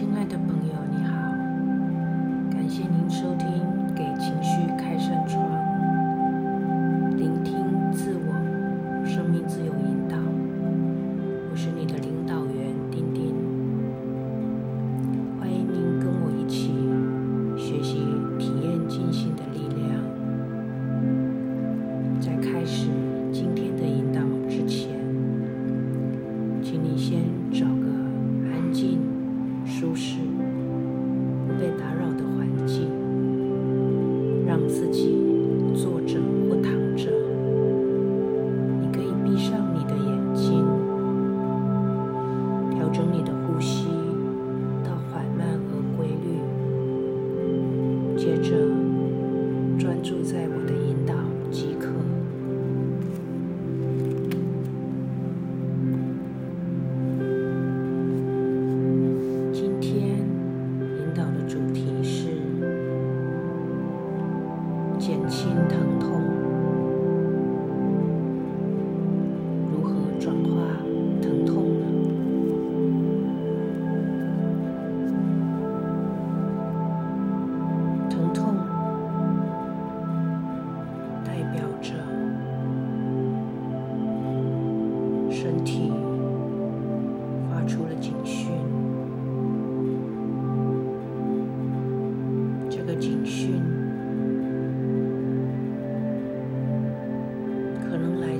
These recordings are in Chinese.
亲爱的朋友你好。感谢您收听给情绪开扇窗。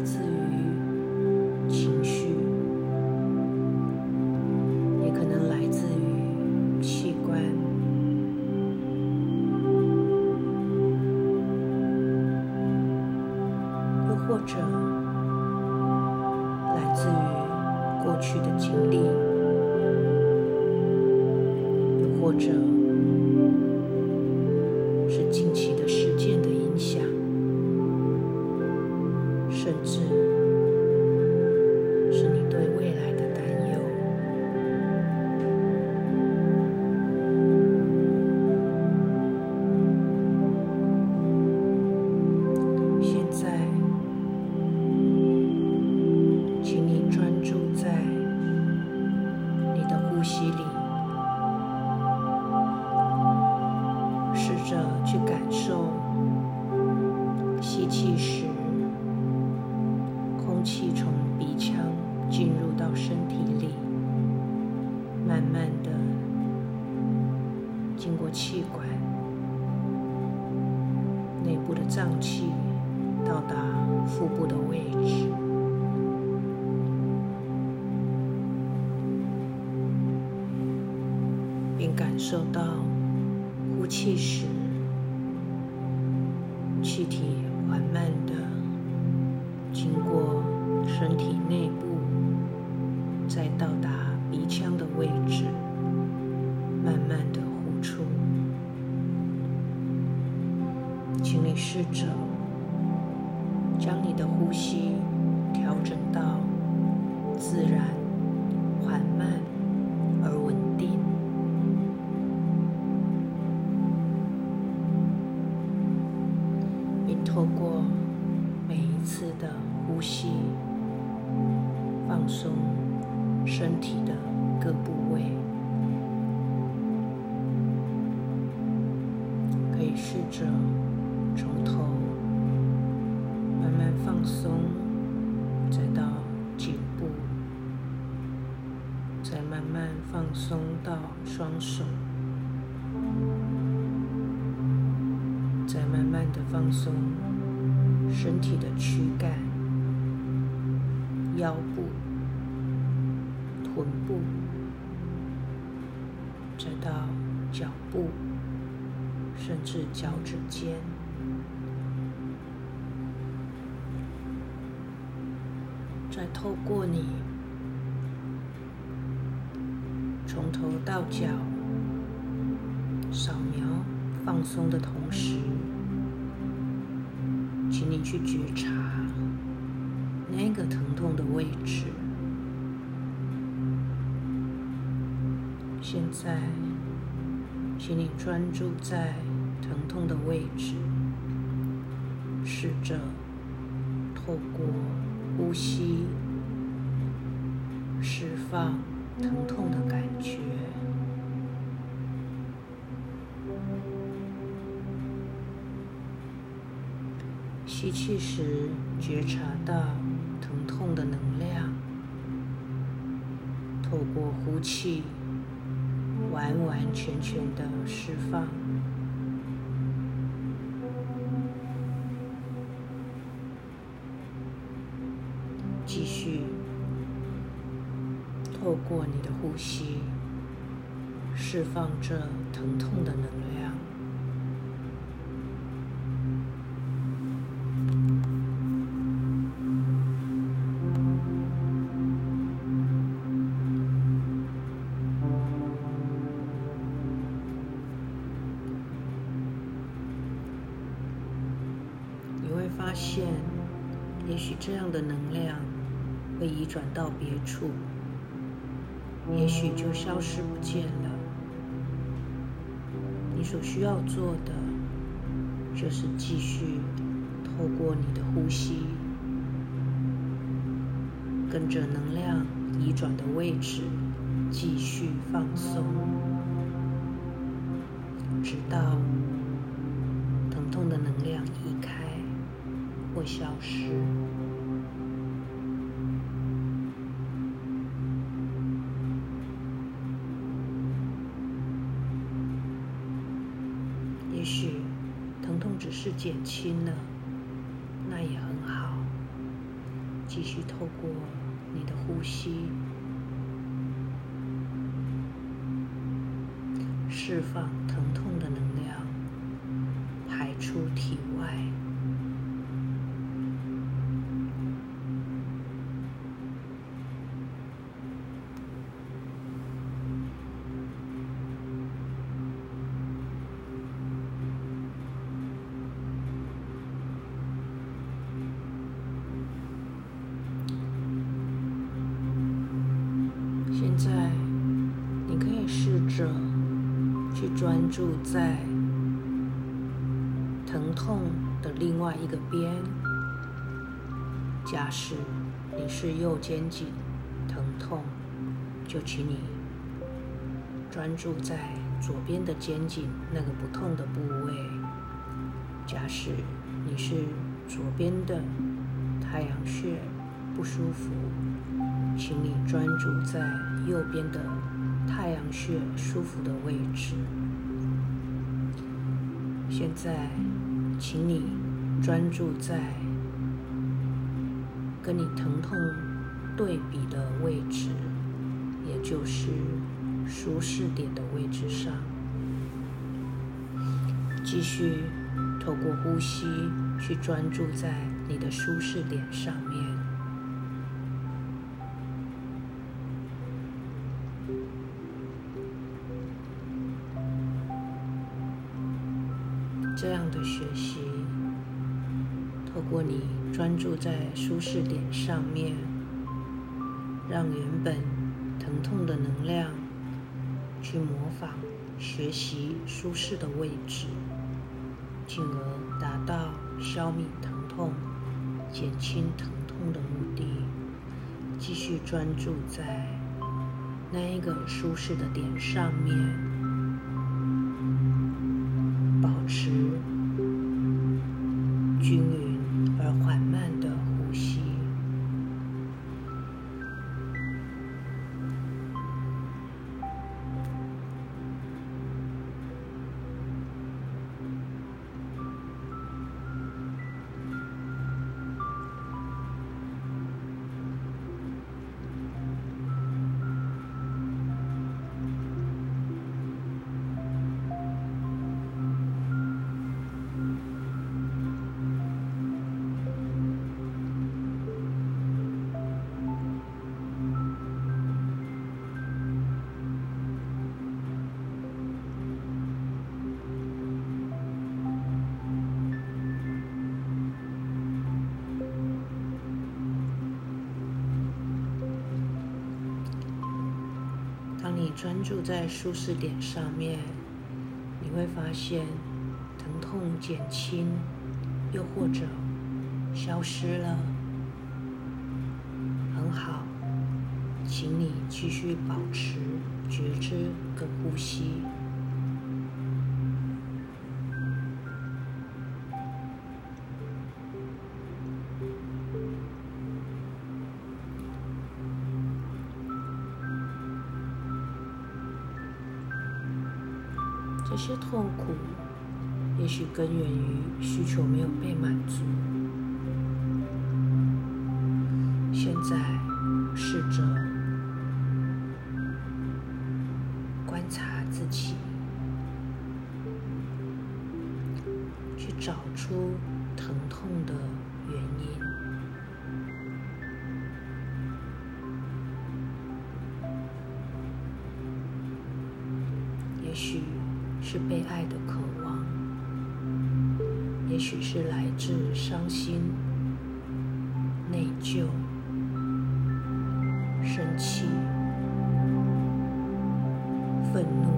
次。我的脏器到达腹部的位置。并感受到呼气时慢放松到双手，再慢慢的放松身体的躯干、腰部、臀部，再到脚部，甚至脚趾尖。再透过你。从头到脚扫描放松的同时请你去觉察那个疼痛的位置。现在请你专注在疼痛的位置试着透过呼吸释放疼痛的感觉。吸气时觉察到疼痛的能量透过呼气完完全全的释放。过你的呼吸，释放这疼痛的能量。你会发现，也许这样的能量会移转到别处，也许就消失不见了。你所需要做的，就是继续透过你的呼吸，跟着能量移转的位置继续放松，直到疼痛的能量移开。或消失。减轻了，那也很好。继续透过你的呼吸，释放疼痛的能量，排出体住在疼痛的另外一个边。假使你是右肩颈疼痛，就请你专注在左边的肩颈那个不痛的部位。假使你是左边的太阳穴不舒服，请你专注在右边的。太阳穴舒服的位置。现在，请你专注在跟你疼痛对比的位置，也就是舒适点的位置上。继续透过呼吸去专注在你的舒适点上面。舒适点上面，让原本疼痛的能量去模仿学习舒适的位置，进而达到消灭疼痛、减轻疼痛的目的。继续专注在那一个舒适的点上面。专注在舒适点上面，你会发现疼痛减轻，又或者消失了。很好，请你继续保持觉知跟呼吸。也许根源于需求没有被满足。现在试着观察自己，去找出疼痛的原因。也许是被爱的渴，许是来自伤心、内疚。生气、愤怒，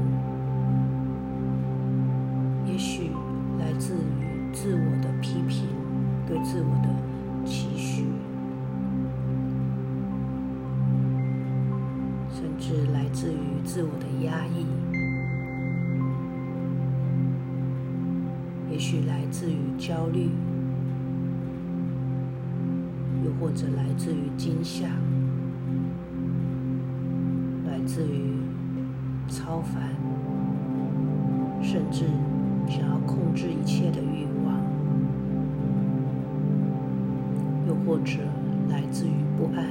也许来自于自我的批评，对自我的期许，甚至来自于自我的压抑，许来自于焦虑，又或者来自于惊吓。来自于超凡，甚至想要控制一切的欲望，又或者来自于不安，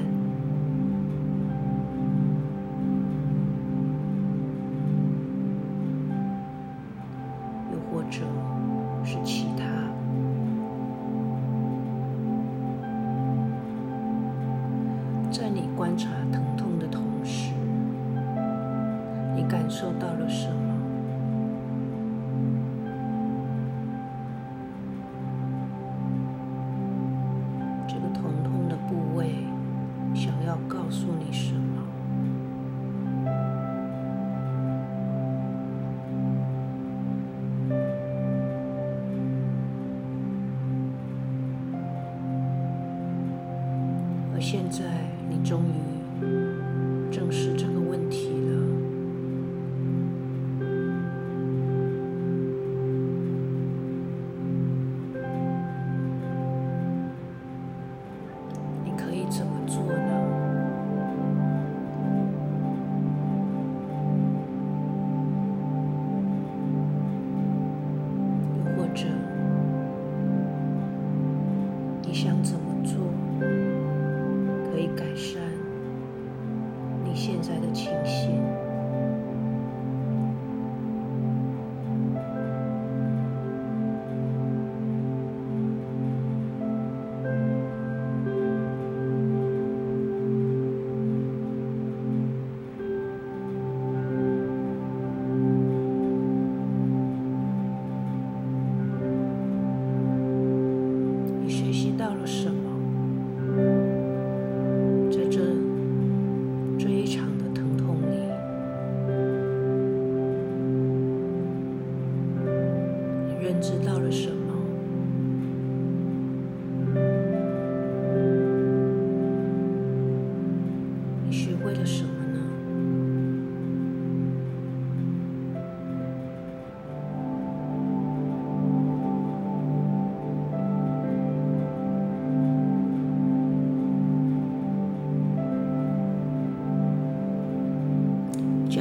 要告诉你什？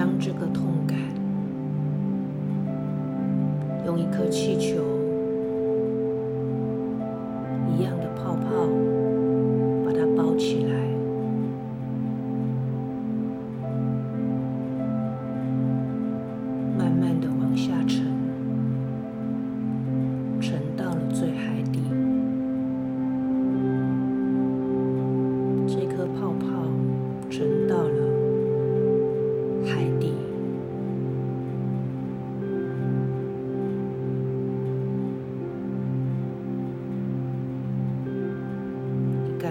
将这个痛感用一颗气球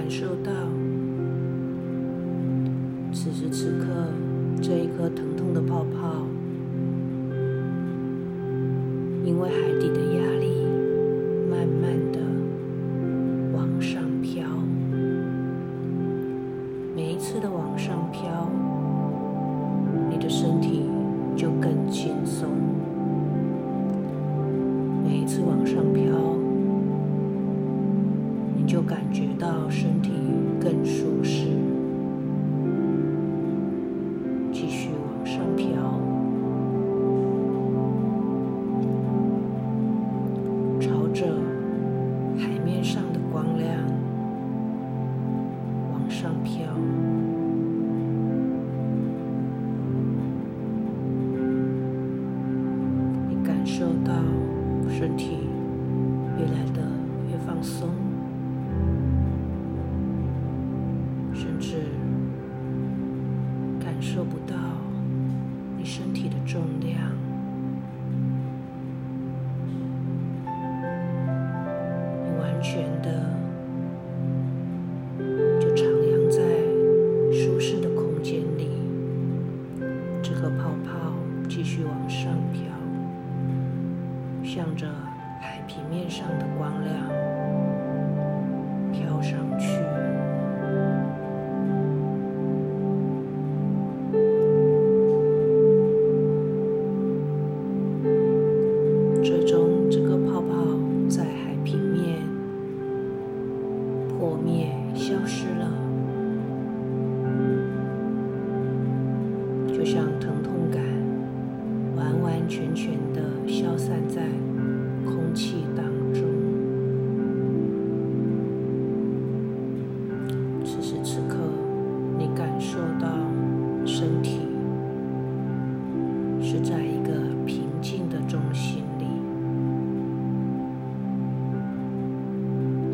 感受到此时此刻这一颗疼痛的泡泡，因为海底的压力，慢慢的往上飘。每一次的往上飘，你的身体就更轻松。每一次往上飘，你就感觉到身追逐。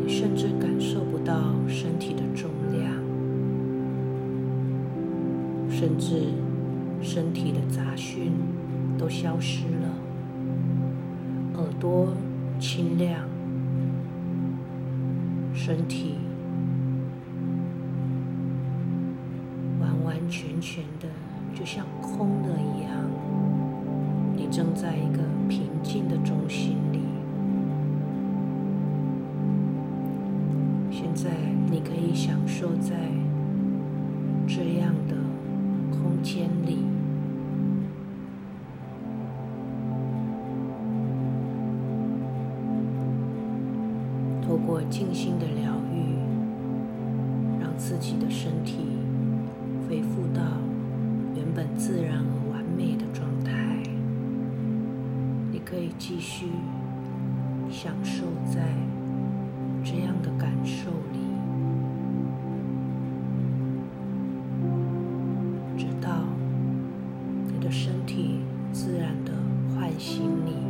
甚至感受不到身体的重量，甚至身体的杂讯都消失了，耳朵清亮，身体完完全全的就像空的一样。你正在一个平静的中心里。享受在这样的空间里，透过静心的疗愈，让自己的身体恢复到原本自然而完美的状态。你可以继续享受在这样的感受。心里。